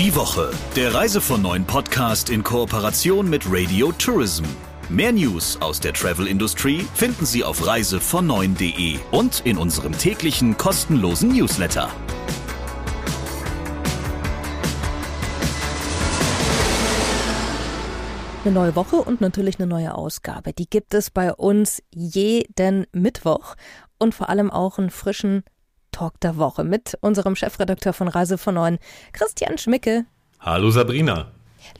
Die Woche, der Reise von neuen Podcast in Kooperation mit Radio Tourism. Mehr News aus der Travel-Industrie finden Sie auf reisevon9.de und in unserem täglichen kostenlosen Newsletter. Eine neue Woche und natürlich eine neue Ausgabe. Die gibt es bei uns jeden Mittwoch und vor allem auch einen frischen Talk der Woche mit unserem Chefredakteur von Reise von Neuen, Christian Schmicke. Hallo Sabrina.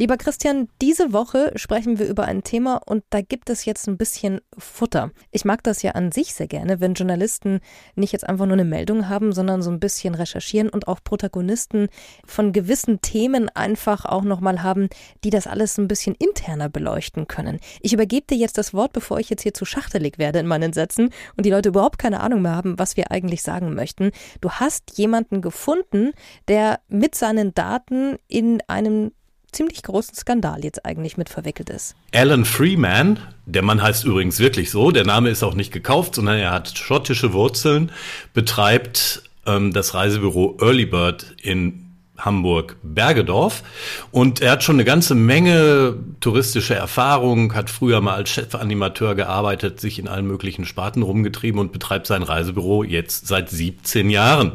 Lieber Christian, diese Woche sprechen wir über ein Thema und da gibt es jetzt ein bisschen Futter. Ich mag das ja an sich sehr gerne, wenn Journalisten nicht jetzt einfach nur eine Meldung haben, sondern so ein bisschen recherchieren und auch Protagonisten von gewissen Themen einfach auch nochmal haben, die das alles ein bisschen interner beleuchten können. Ich übergebe dir jetzt das Wort, bevor ich jetzt hier zu schachtelig werde in meinen Sätzen und die Leute überhaupt keine Ahnung mehr haben, was wir eigentlich sagen möchten. Du hast jemanden gefunden, der mit seinen Daten in einem ziemlich großen Skandal jetzt eigentlich mit verwickelt ist. Alan Freeman, der Mann heißt übrigens wirklich so, der Name ist auch nicht gekauft, sondern er hat schottische Wurzeln, betreibt ähm, das Reisebüro Early Bird in Hamburg Bergedorf und er hat schon eine ganze Menge touristische Erfahrung, hat früher mal als Chefanimateur gearbeitet, sich in allen möglichen Sparten rumgetrieben und betreibt sein Reisebüro jetzt seit 17 Jahren.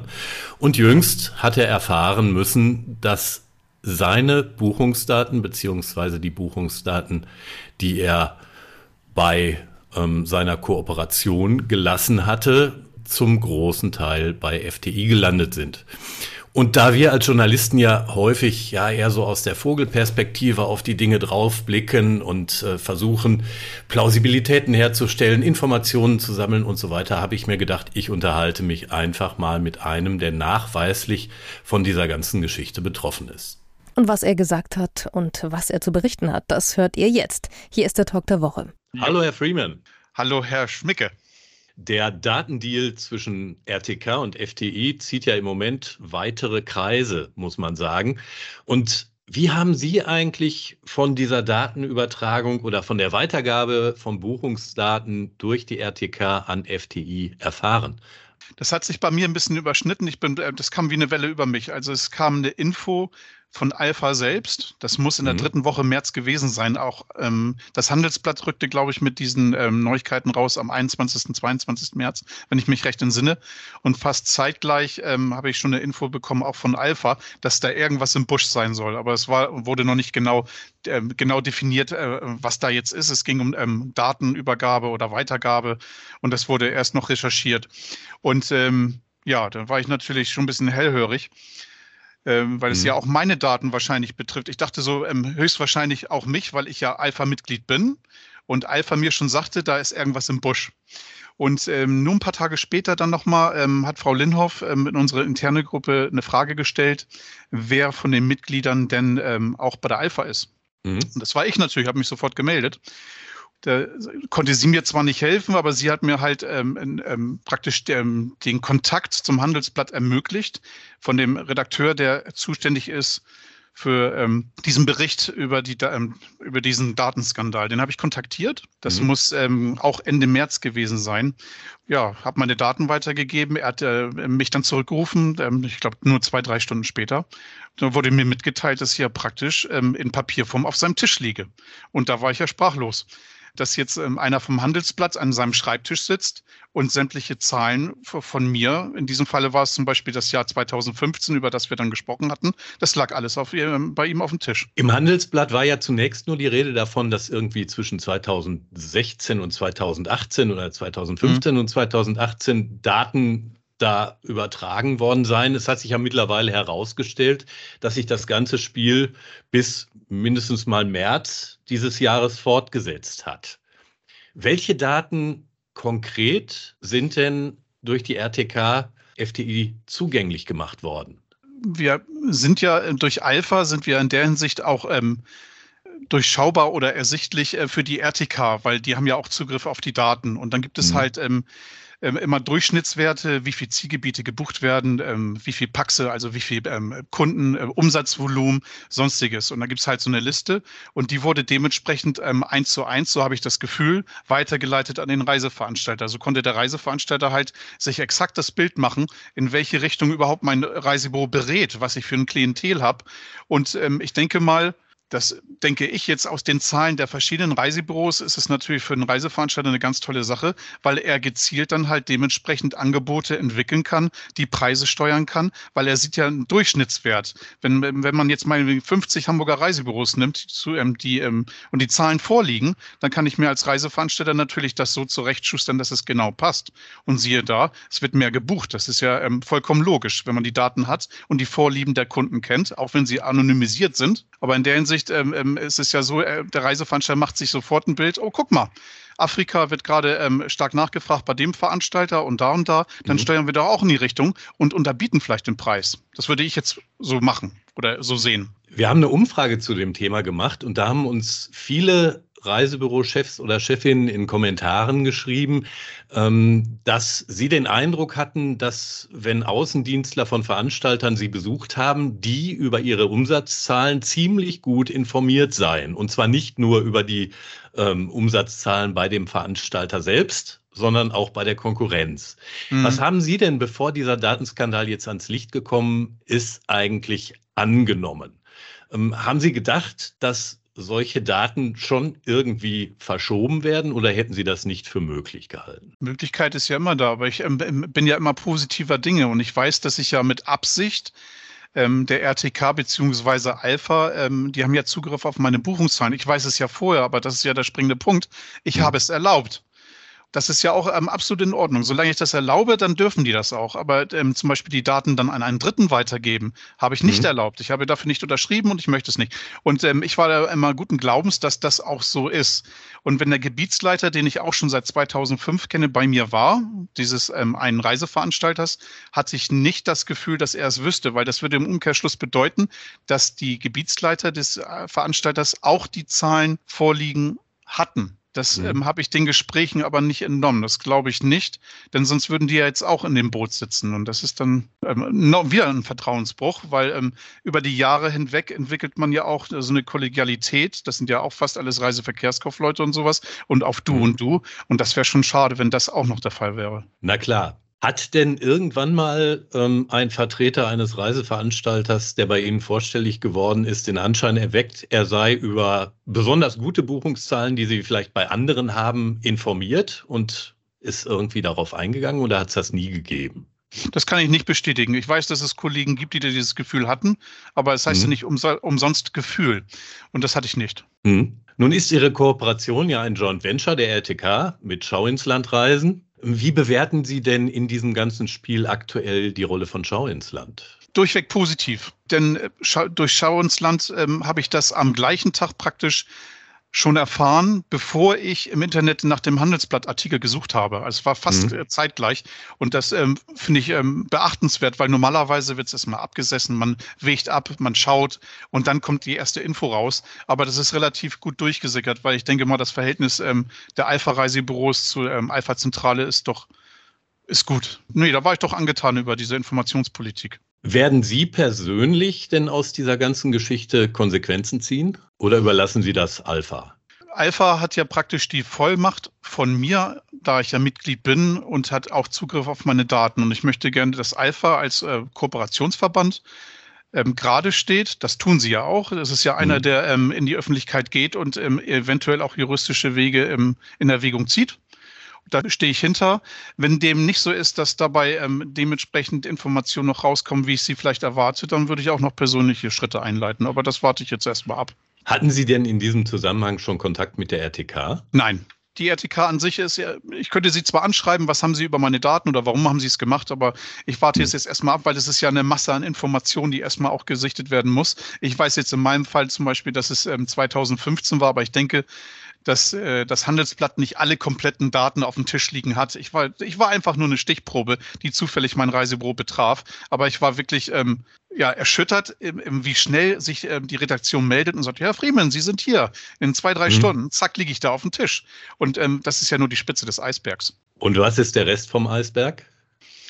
Und jüngst hat er erfahren müssen, dass seine Buchungsdaten beziehungsweise die Buchungsdaten, die er bei ähm, seiner Kooperation gelassen hatte, zum großen Teil bei FTI gelandet sind. Und da wir als Journalisten ja häufig ja eher so aus der Vogelperspektive auf die Dinge draufblicken und äh, versuchen, Plausibilitäten herzustellen, Informationen zu sammeln und so weiter, habe ich mir gedacht, ich unterhalte mich einfach mal mit einem, der nachweislich von dieser ganzen Geschichte betroffen ist. Und was er gesagt hat und was er zu berichten hat, das hört ihr jetzt. Hier ist der Talk der Woche. Hallo, Herr Freeman. Hallo, Herr Schmicke. Der Datendeal zwischen RTK und FTI zieht ja im Moment weitere Kreise, muss man sagen. Und wie haben Sie eigentlich von dieser Datenübertragung oder von der Weitergabe von Buchungsdaten durch die RTK an FTI erfahren? Das hat sich bei mir ein bisschen überschnitten. Ich bin, äh, das kam wie eine Welle über mich. Also es kam eine Info von Alpha selbst. Das muss in der mhm. dritten Woche März gewesen sein. Auch ähm, das Handelsblatt rückte, glaube ich, mit diesen ähm, Neuigkeiten raus am 21., 22. März, wenn ich mich recht entsinne. Und fast zeitgleich ähm, habe ich schon eine Info bekommen, auch von Alpha, dass da irgendwas im Busch sein soll. Aber es war, wurde noch nicht genau, äh, genau definiert, äh, was da jetzt ist. Es ging um ähm, Datenübergabe oder Weitergabe und das wurde erst noch recherchiert. Und ähm, ja, da war ich natürlich schon ein bisschen hellhörig ähm, weil es mhm. ja auch meine Daten wahrscheinlich betrifft. Ich dachte so ähm, höchstwahrscheinlich auch mich, weil ich ja Alpha-Mitglied bin und Alpha mir schon sagte, da ist irgendwas im Busch. Und ähm, nur ein paar Tage später dann nochmal ähm, hat Frau Linhoff ähm, in unsere interne Gruppe eine Frage gestellt, wer von den Mitgliedern denn ähm, auch bei der Alpha ist. Mhm. Und das war ich natürlich, habe mich sofort gemeldet. Da konnte sie mir zwar nicht helfen, aber sie hat mir halt ähm, ähm, praktisch ähm, den Kontakt zum Handelsblatt ermöglicht von dem Redakteur, der zuständig ist für ähm, diesen Bericht über, die, ähm, über diesen Datenskandal. Den habe ich kontaktiert. Das mhm. muss ähm, auch Ende März gewesen sein. Ja, habe meine Daten weitergegeben. Er hat äh, mich dann zurückgerufen, ich glaube nur zwei, drei Stunden später. Da wurde mir mitgeteilt, dass ich ja praktisch in Papierform auf seinem Tisch liege. Und da war ich ja sprachlos dass jetzt ähm, einer vom Handelsplatz an seinem Schreibtisch sitzt und sämtliche Zahlen von mir, in diesem Falle war es zum Beispiel das Jahr 2015, über das wir dann gesprochen hatten, das lag alles auf, bei ihm auf dem Tisch. Im Handelsblatt war ja zunächst nur die Rede davon, dass irgendwie zwischen 2016 und 2018 oder 2015 mhm. und 2018 Daten da übertragen worden sein. Es hat sich ja mittlerweile herausgestellt, dass sich das ganze Spiel bis mindestens mal März dieses Jahres fortgesetzt hat. Welche Daten konkret sind denn durch die RTK FTI zugänglich gemacht worden? Wir sind ja durch Alpha sind wir in der Hinsicht auch ähm, durchschaubar oder ersichtlich äh, für die RTK, weil die haben ja auch Zugriff auf die Daten. Und dann gibt es mhm. halt ähm, ähm, immer Durchschnittswerte, wie viel Zielgebiete gebucht werden, ähm, wie viel Paxe, also wie viel ähm, Kunden, äh, Umsatzvolumen, sonstiges. Und da gibt's halt so eine Liste und die wurde dementsprechend ähm, eins zu eins, so habe ich das Gefühl, weitergeleitet an den Reiseveranstalter. So konnte der Reiseveranstalter halt sich exakt das Bild machen, in welche Richtung überhaupt mein Reisebüro berät, was ich für ein Klientel habe. Und ähm, ich denke mal, das denke ich jetzt aus den Zahlen der verschiedenen Reisebüros ist es natürlich für einen Reiseveranstalter eine ganz tolle Sache, weil er gezielt dann halt dementsprechend Angebote entwickeln kann, die Preise steuern kann, weil er sieht ja einen Durchschnittswert. Wenn, wenn man jetzt mal 50 Hamburger Reisebüros nimmt zu, ähm, die, ähm, und die Zahlen vorliegen, dann kann ich mir als Reiseveranstalter natürlich das so zurechtschustern, dass es genau passt. Und siehe da, es wird mehr gebucht. Das ist ja ähm, vollkommen logisch, wenn man die Daten hat und die Vorlieben der Kunden kennt, auch wenn sie anonymisiert sind. Aber in der Hinsicht Hinsicht ähm, ähm, ist es ja so, äh, der Reiseveranstalter macht sich sofort ein Bild, oh, guck mal, Afrika wird gerade ähm, stark nachgefragt bei dem Veranstalter und da und da, dann mhm. steuern wir da auch in die Richtung und unterbieten vielleicht den Preis. Das würde ich jetzt so machen oder so sehen. Wir haben eine Umfrage zu dem Thema gemacht und da haben uns viele Reisebürochefs oder Chefinnen in Kommentaren geschrieben, ähm, dass sie den Eindruck hatten, dass wenn Außendienstler von Veranstaltern sie besucht haben, die über ihre Umsatzzahlen ziemlich gut informiert seien. Und zwar nicht nur über die ähm, Umsatzzahlen bei dem Veranstalter selbst, sondern auch bei der Konkurrenz. Mhm. Was haben Sie denn, bevor dieser Datenskandal jetzt ans Licht gekommen ist, eigentlich angenommen? Ähm, haben Sie gedacht, dass solche Daten schon irgendwie verschoben werden oder hätten Sie das nicht für möglich gehalten? Möglichkeit ist ja immer da, aber ich ähm, bin ja immer positiver Dinge und ich weiß, dass ich ja mit Absicht ähm, der RTK beziehungsweise Alpha, ähm, die haben ja Zugriff auf meine Buchungszahlen. Ich weiß es ja vorher, aber das ist ja der springende Punkt. Ich hm. habe es erlaubt. Das ist ja auch ähm, absolut in Ordnung. Solange ich das erlaube, dann dürfen die das auch. Aber ähm, zum Beispiel die Daten dann an einen Dritten weitergeben, habe ich nicht mhm. erlaubt. Ich habe dafür nicht unterschrieben und ich möchte es nicht. Und ähm, ich war da immer guten Glaubens, dass das auch so ist. Und wenn der Gebietsleiter, den ich auch schon seit 2005 kenne, bei mir war, dieses ähm, einen Reiseveranstalters, hatte ich nicht das Gefühl, dass er es wüsste, weil das würde im Umkehrschluss bedeuten, dass die Gebietsleiter des äh, Veranstalters auch die Zahlen vorliegen hatten. Das mhm. ähm, habe ich den Gesprächen aber nicht entnommen. Das glaube ich nicht, denn sonst würden die ja jetzt auch in dem Boot sitzen. Und das ist dann ähm, noch wieder ein Vertrauensbruch, weil ähm, über die Jahre hinweg entwickelt man ja auch so eine Kollegialität. Das sind ja auch fast alles Reiseverkehrskaufleute und sowas. Und auf Du mhm. und Du. Und das wäre schon schade, wenn das auch noch der Fall wäre. Na klar. Hat denn irgendwann mal ähm, ein Vertreter eines Reiseveranstalters, der bei Ihnen vorstellig geworden ist, den Anschein erweckt, er sei über besonders gute Buchungszahlen, die Sie vielleicht bei anderen haben, informiert und ist irgendwie darauf eingegangen oder hat es das nie gegeben? Das kann ich nicht bestätigen. Ich weiß, dass es Kollegen gibt, die dieses Gefühl hatten, aber es heißt mhm. ja nicht umsonst Gefühl. Und das hatte ich nicht. Mhm. Nun ist Ihre Kooperation ja ein Joint Venture der RTK mit Schau ins Land Reisen. Wie bewerten Sie denn in diesem ganzen Spiel aktuell die Rolle von Schau ins Land? Durchweg positiv. Denn äh, durch Schau ins Land ähm, habe ich das am gleichen Tag praktisch schon erfahren, bevor ich im Internet nach dem Handelsblattartikel gesucht habe. Also es war fast mhm. Äh, zeitgleich. Und das ähm, finde ich ähm, beachtenswert, weil normalerweise wird es erstmal abgesessen, man wägt ab, man schaut und dann kommt die erste Info raus. Aber das ist relativ gut durchgesickert, weil ich denke mal, das Verhältnis ähm, der Alpha-Reisebüros zur ähm, Alpha-Zentrale ist doch ist gut. Nee, da war ich doch angetan über diese Informationspolitik. Werden Sie persönlich denn aus dieser ganzen Geschichte Konsequenzen ziehen oder überlassen Sie das Alpha? Alpha hat ja praktisch die Vollmacht von mir, da ich ja Mitglied bin und hat auch Zugriff auf meine Daten. Und ich möchte gerne, dass Alpha als äh, Kooperationsverband ähm, gerade steht. Das tun sie ja auch. Das ist ja einer, mhm. der ähm, in die Öffentlichkeit geht und ähm, eventuell auch juristische Wege ähm, in Erwägung zieht. Da stehe ich hinter. Wenn dem nicht so ist, dass dabei ähm, dementsprechend Informationen noch rauskommen, wie ich sie vielleicht erwarte, dann würde ich auch noch persönliche Schritte einleiten. Aber das warte ich jetzt erstmal ab. Hatten Sie denn in diesem Zusammenhang schon Kontakt mit der RTK? Nein. Die RTK an sich ist ja, ich könnte Sie zwar anschreiben, was haben Sie über meine Daten oder warum haben Sie es gemacht, aber ich warte jetzt, jetzt erstmal ab, weil das ist ja eine Masse an Informationen, die erstmal auch gesichtet werden muss. Ich weiß jetzt in meinem Fall zum Beispiel, dass es ähm, 2015 war, aber ich denke, dass äh, das Handelsblatt nicht alle kompletten Daten auf dem Tisch liegen hat. Ich war, ich war einfach nur eine Stichprobe, die zufällig mein Reisebüro betraf. Aber ich war wirklich ähm, ja, erschüttert, im, im, wie schnell sich ähm, die Redaktion meldet und sagt, Herr Freeman, Sie sind hier. In zwei, drei mhm. Stunden, zack, liege ich da auf dem Tisch. Und ähm, das ist ja nur die Spitze des Eisbergs. Und was ist der Rest vom Eisberg?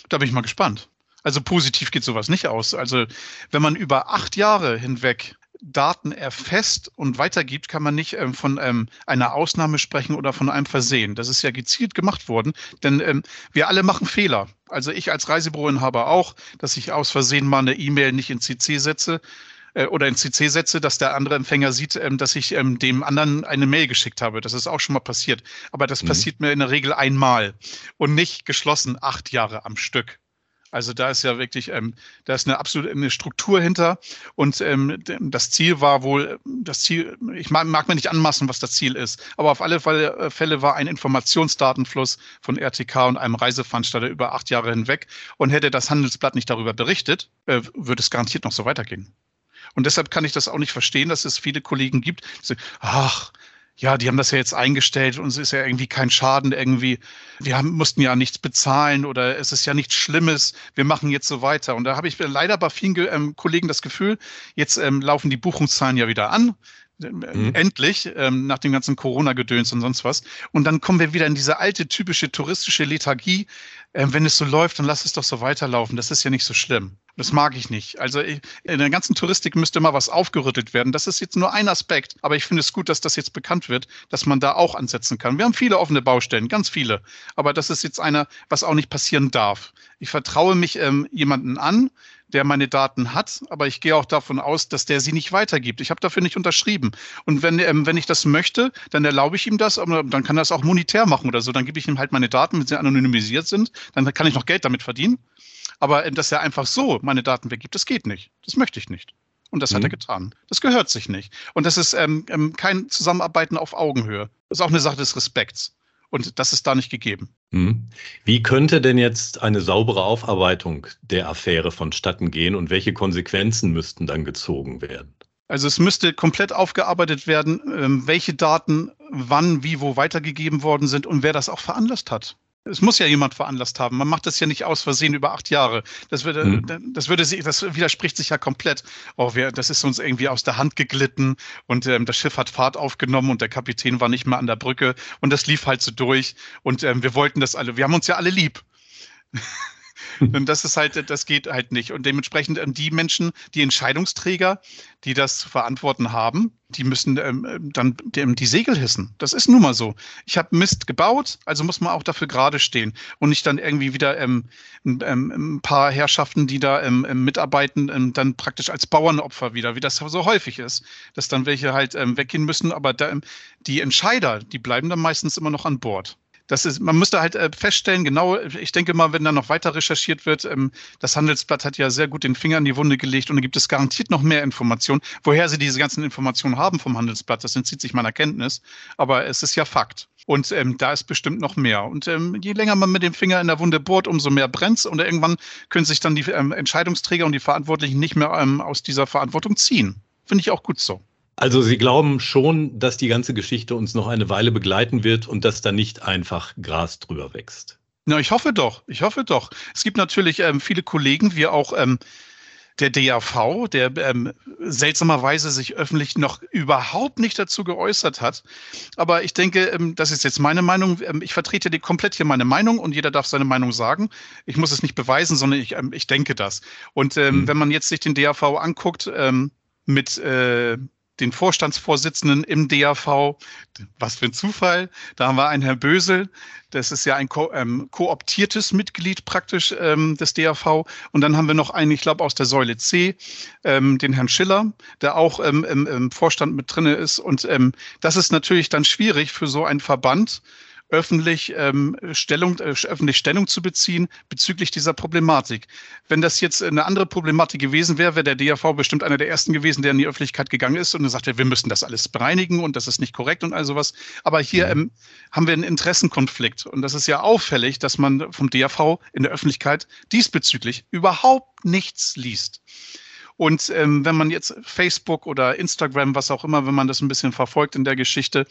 Da bin ich mal gespannt. Also positiv geht sowas nicht aus. Also wenn man über acht Jahre hinweg Daten erfasst und weitergibt, kann man nicht ähm, von ähm, einer Ausnahme sprechen oder von einem Versehen. Das ist ja gezielt gemacht worden, denn ähm, wir alle machen Fehler. Also ich als Reisebüroinhaber auch, dass ich aus Versehen mal eine E-Mail nicht in CC setze äh, oder in CC setze, dass der andere Empfänger sieht, ähm, dass ich ähm, dem anderen eine Mail geschickt habe. Das ist auch schon mal passiert. Aber das mhm. passiert mir in der Regel einmal und nicht geschlossen acht Jahre am Stück. Also da ist ja wirklich, ähm, da ist eine absolute eine Struktur hinter. Und ähm, das Ziel war wohl, das Ziel, ich mag, mag mir nicht anmaßen, was das Ziel ist, aber auf alle Fälle, äh, Fälle war ein Informationsdatenfluss von RTK und einem Reiseveranstalter über acht Jahre hinweg. Und hätte das Handelsblatt nicht darüber berichtet, äh, würde es garantiert noch so weitergehen. Und deshalb kann ich das auch nicht verstehen, dass es viele Kollegen gibt, die sagen, ach, ja, die haben das ja jetzt eingestellt und es ist ja irgendwie kein Schaden irgendwie. Wir haben, mussten ja nichts bezahlen oder es ist ja nichts Schlimmes. Wir machen jetzt so weiter. Und da habe ich leider bei vielen ähm, Kollegen das Gefühl, jetzt ähm, laufen die Buchungszahlen ja wieder an. Mhm. Endlich, ähm, nach dem ganzen Corona-Gedöns und sonst was. Und dann kommen wir wieder in diese alte, typische touristische Lethargie. Ähm, wenn es so läuft, dann lass es doch so weiterlaufen. Das ist ja nicht so schlimm. Das mag ich nicht. Also in der ganzen Touristik müsste mal was aufgerüttelt werden. Das ist jetzt nur ein Aspekt, aber ich finde es gut, dass das jetzt bekannt wird, dass man da auch ansetzen kann. Wir haben viele offene Baustellen, ganz viele. Aber das ist jetzt einer, was auch nicht passieren darf. Ich vertraue mich ähm, jemanden an, der meine Daten hat, aber ich gehe auch davon aus, dass der sie nicht weitergibt. Ich habe dafür nicht unterschrieben. Und wenn, ähm, wenn ich das möchte, dann erlaube ich ihm das, aber dann kann er das auch monetär machen oder so. Dann gebe ich ihm halt meine Daten, wenn sie anonymisiert sind. Dann kann ich noch Geld damit verdienen. Aber dass er einfach so meine Daten weggibt, das geht nicht. Das möchte ich nicht. Und das mhm. hat er mhm. getan. Das gehört sich nicht. Und das ist ähm, ähm, kein Zusammenarbeiten auf Augenhöhe. Das ist auch eine Sache des Respekts. Und das ist da nicht gegeben. Mhm. Wie könnte denn jetzt eine saubere Aufarbeitung der Affäre vonstatten gehen und welche Konsequenzen müssten dann gezogen werden? Also es müsste komplett aufgearbeitet werden, ähm, welche Daten wann, wie, wo weitergegeben worden sind und wer das auch veranlasst hat. Es muss ja jemand veranlasst haben. Man macht das ja nicht aus Versehen über acht Jahre. Das würde, mhm. das würde sich, das widerspricht sich ja komplett. Oh, wir, das ist uns irgendwie aus der Hand geglitten und ähm, das Schiff hat Fahrt aufgenommen und der Kapitän war nicht mehr an der Brücke und das lief halt so durch und ähm, wir wollten das alle. Wir haben uns ja alle lieb. Und das ist halt, das geht halt nicht. Und dementsprechend ähm, die Menschen, die Entscheidungsträger, die das zu verantworten haben, die müssen ähm, ähm dann die, die Segel hissen. Das ist nun mal so. Ich habe Mist gebaut, also muss man auch dafür gerade stehen und nicht dann irgendwie wieder ähm, ähm, ein paar Herrschaften, die da ähm, ähm mitarbeiten, ähm, dann praktisch als Bauernopfer wieder, wie das so häufig ist, dass dann welche halt ähm, weggehen müssen, aber da, ähm, die Entscheider, die bleiben dann meistens immer noch an Bord das ist, man müsste halt äh, feststellen, genau, ich denke mal, wenn da noch weiter recherchiert wird, ähm, das Handelsblatt hat ja sehr gut den Finger in die Wunde gelegt und da gibt es garantiert noch mehr Informationen. Woher sie diese ganzen Informationen haben vom Handelsblatt, das entzieht sich meiner Kenntnis, aber es ist ja Fakt. Und ähm, da ist bestimmt noch mehr. Und ähm, je länger man mit dem Finger in der Wunde bohrt, umso mehr brennt Und irgendwann können sich dann die ähm, Entscheidungsträger und die Verantwortlichen nicht mehr ähm, aus dieser Verantwortung ziehen. Finde ich auch gut so. Also Sie glauben schon, dass die ganze Geschichte uns noch eine Weile begleiten wird und dass da nicht einfach Gras drüber wächst. Na, ich hoffe doch. Ich hoffe doch. Es gibt natürlich ähm, viele Kollegen, wie auch ähm, der DAV, der ähm, seltsamerweise sich öffentlich noch überhaupt nicht dazu geäußert hat. Aber ich denke, ähm, das ist jetzt meine Meinung. Ähm, ich vertrete die komplett hier meine Meinung und jeder darf seine Meinung sagen. Ich muss es nicht beweisen, sondern ich, ähm, ich denke das. Und mhm. wenn man jetzt sich den DAV anguckt, ähm, mit äh, den Vorstandsvorsitzenden im DAV. Was für ein Zufall. Da haben wir einen Herr Bösel. Das ist ja ein ko ähm, kooptiertes Mitglied praktisch ähm, des DAV. Und dann haben wir noch einen, ich glaube, aus der Säule C, ähm, den Herrn Schiller, der auch ähm, im, im Vorstand mit drinne ist. Und ähm, das ist natürlich dann schwierig für so einen Verband, öffentlich, ähm, Stellung, äh, öffentlich Stellung zu beziehen bezüglich dieser Problematik. Wenn das jetzt eine andere Problematik gewesen wäre, wäre der DAV bestimmt einer der ersten gewesen, der in die Öffentlichkeit gegangen ist und sagte, wir müssen das alles bereinigen und das ist nicht korrekt und all sowas. Aber hier mhm. ähm, haben wir einen Interessenkonflikt und das ist ja auffällig, dass man vom DAV in der Öffentlichkeit diesbezüglich überhaupt nichts liest. Und ähm, wenn man jetzt Facebook oder Instagram, was auch immer, wenn man das ein bisschen verfolgt in der Geschichte,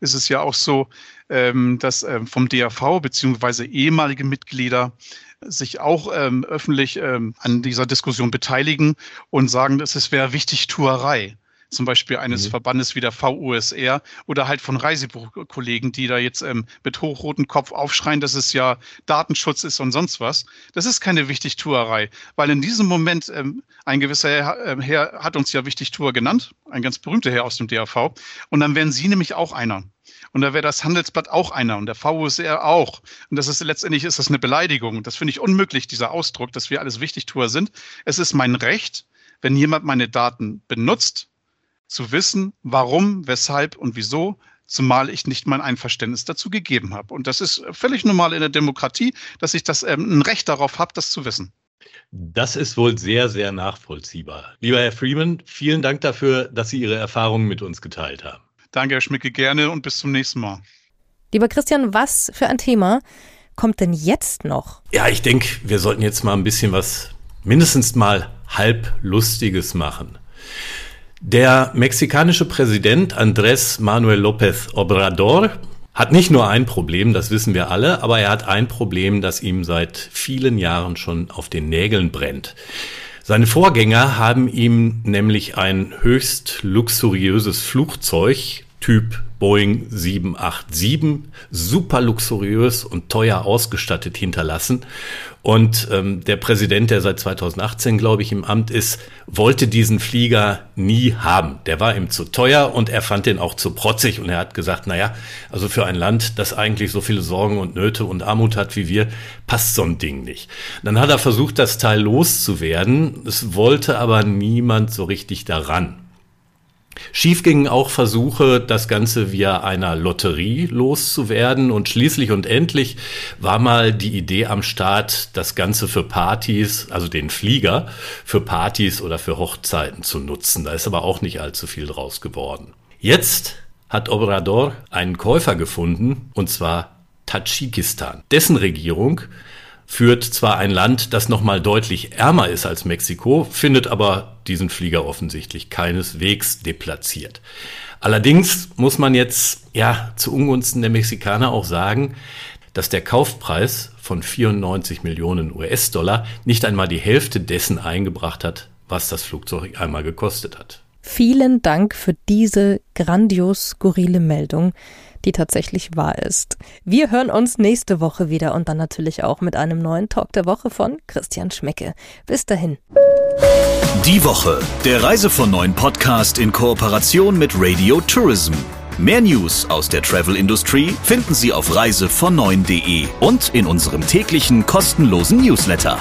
ist es ja auch so, ähm, dass ähm, vom DAV beziehungsweise ehemalige Mitglieder sich auch ähm, öffentlich ähm, an dieser Diskussion beteiligen und sagen, es wäre Wichtigtuerei. Zum Beispiel eines mhm. Verbandes wie der VUSR oder halt von Reisekollegen, die da jetzt ähm, mit hochrotem Kopf aufschreien, dass es ja Datenschutz ist und sonst was. Das ist keine Wichtigtuerei, weil in diesem Moment ähm, ein gewisser Herr, äh, Herr hat uns ja Wichtigtuer genannt, ein ganz berühmter Herr aus dem DAV, und dann wären Sie nämlich auch einer. Und da wäre das Handelsblatt auch einer und der VUSR auch. Und das ist letztendlich ist das eine Beleidigung. Das finde ich unmöglich, dieser Ausdruck, dass wir alles Wichtigtuer sind. Es ist mein Recht, wenn jemand meine Daten benutzt, zu wissen, warum, weshalb und wieso, zumal ich nicht mein Einverständnis dazu gegeben habe. Und das ist völlig normal in der Demokratie, dass ich das ähm, ein Recht darauf habe, das zu wissen. Das ist wohl sehr, sehr nachvollziehbar. Lieber Herr Freeman, vielen Dank dafür, dass Sie Ihre Erfahrungen mit uns geteilt haben. Danke, Herr Schmicke, gerne und bis zum nächsten Mal. Lieber Christian, was für ein Thema kommt denn jetzt noch? Ja, ich denke, wir sollten jetzt mal ein bisschen was mindestens mal halb Lustiges machen. Der mexikanische Präsident Andrés Manuel López Obrador hat nicht nur ein Problem, das wissen wir alle, aber er hat ein Problem, das ihm seit vielen Jahren schon auf den Nägeln brennt. Seine Vorgänger haben ihm nämlich ein höchst luxuriöses Flugzeug Typ Boeing 787, super luxuriös und teuer ausgestattet hinterlassen. Und ähm, der Präsident, der seit 2018, glaube ich, im Amt ist, wollte diesen Flieger nie haben. Der war ihm zu teuer und er fand den auch zu protzig. Und er hat gesagt, naja, also für ein Land, das eigentlich so viele Sorgen und Nöte und Armut hat wie wir, passt so ein Ding nicht. Dann hat er versucht, das Teil loszuwerden. Es wollte aber niemand so richtig daran. Schief gingen auch Versuche, das Ganze via einer Lotterie loszuwerden und schließlich und endlich war mal die Idee am Start, das Ganze für Partys, also den Flieger, für Partys oder für Hochzeiten zu nutzen. Da ist aber auch nicht allzu viel draus geworden. Jetzt hat Obrador einen Käufer gefunden, und zwar Tadschikistan. Dessen Regierung führt zwar ein Land, das nochmal deutlich ärmer ist als Mexiko, findet aber diesen Flieger offensichtlich keineswegs deplatziert. Allerdings muss man jetzt, ja, zu Ungunsten der Mexikaner auch sagen, dass der Kaufpreis von 94 Millionen US-Dollar nicht einmal die Hälfte dessen eingebracht hat, was das Flugzeug einmal gekostet hat. Vielen Dank für diese grandios skurrile Meldung die tatsächlich wahr ist. Wir hören uns nächste Woche wieder und dann natürlich auch mit einem neuen Talk der Woche von Christian Schmecke. Bis dahin. Die Woche, der Reise von neuen Podcast in Kooperation mit Radio Tourism. Mehr News aus der Travel Industry finden Sie auf reisevon und in unserem täglichen kostenlosen Newsletter.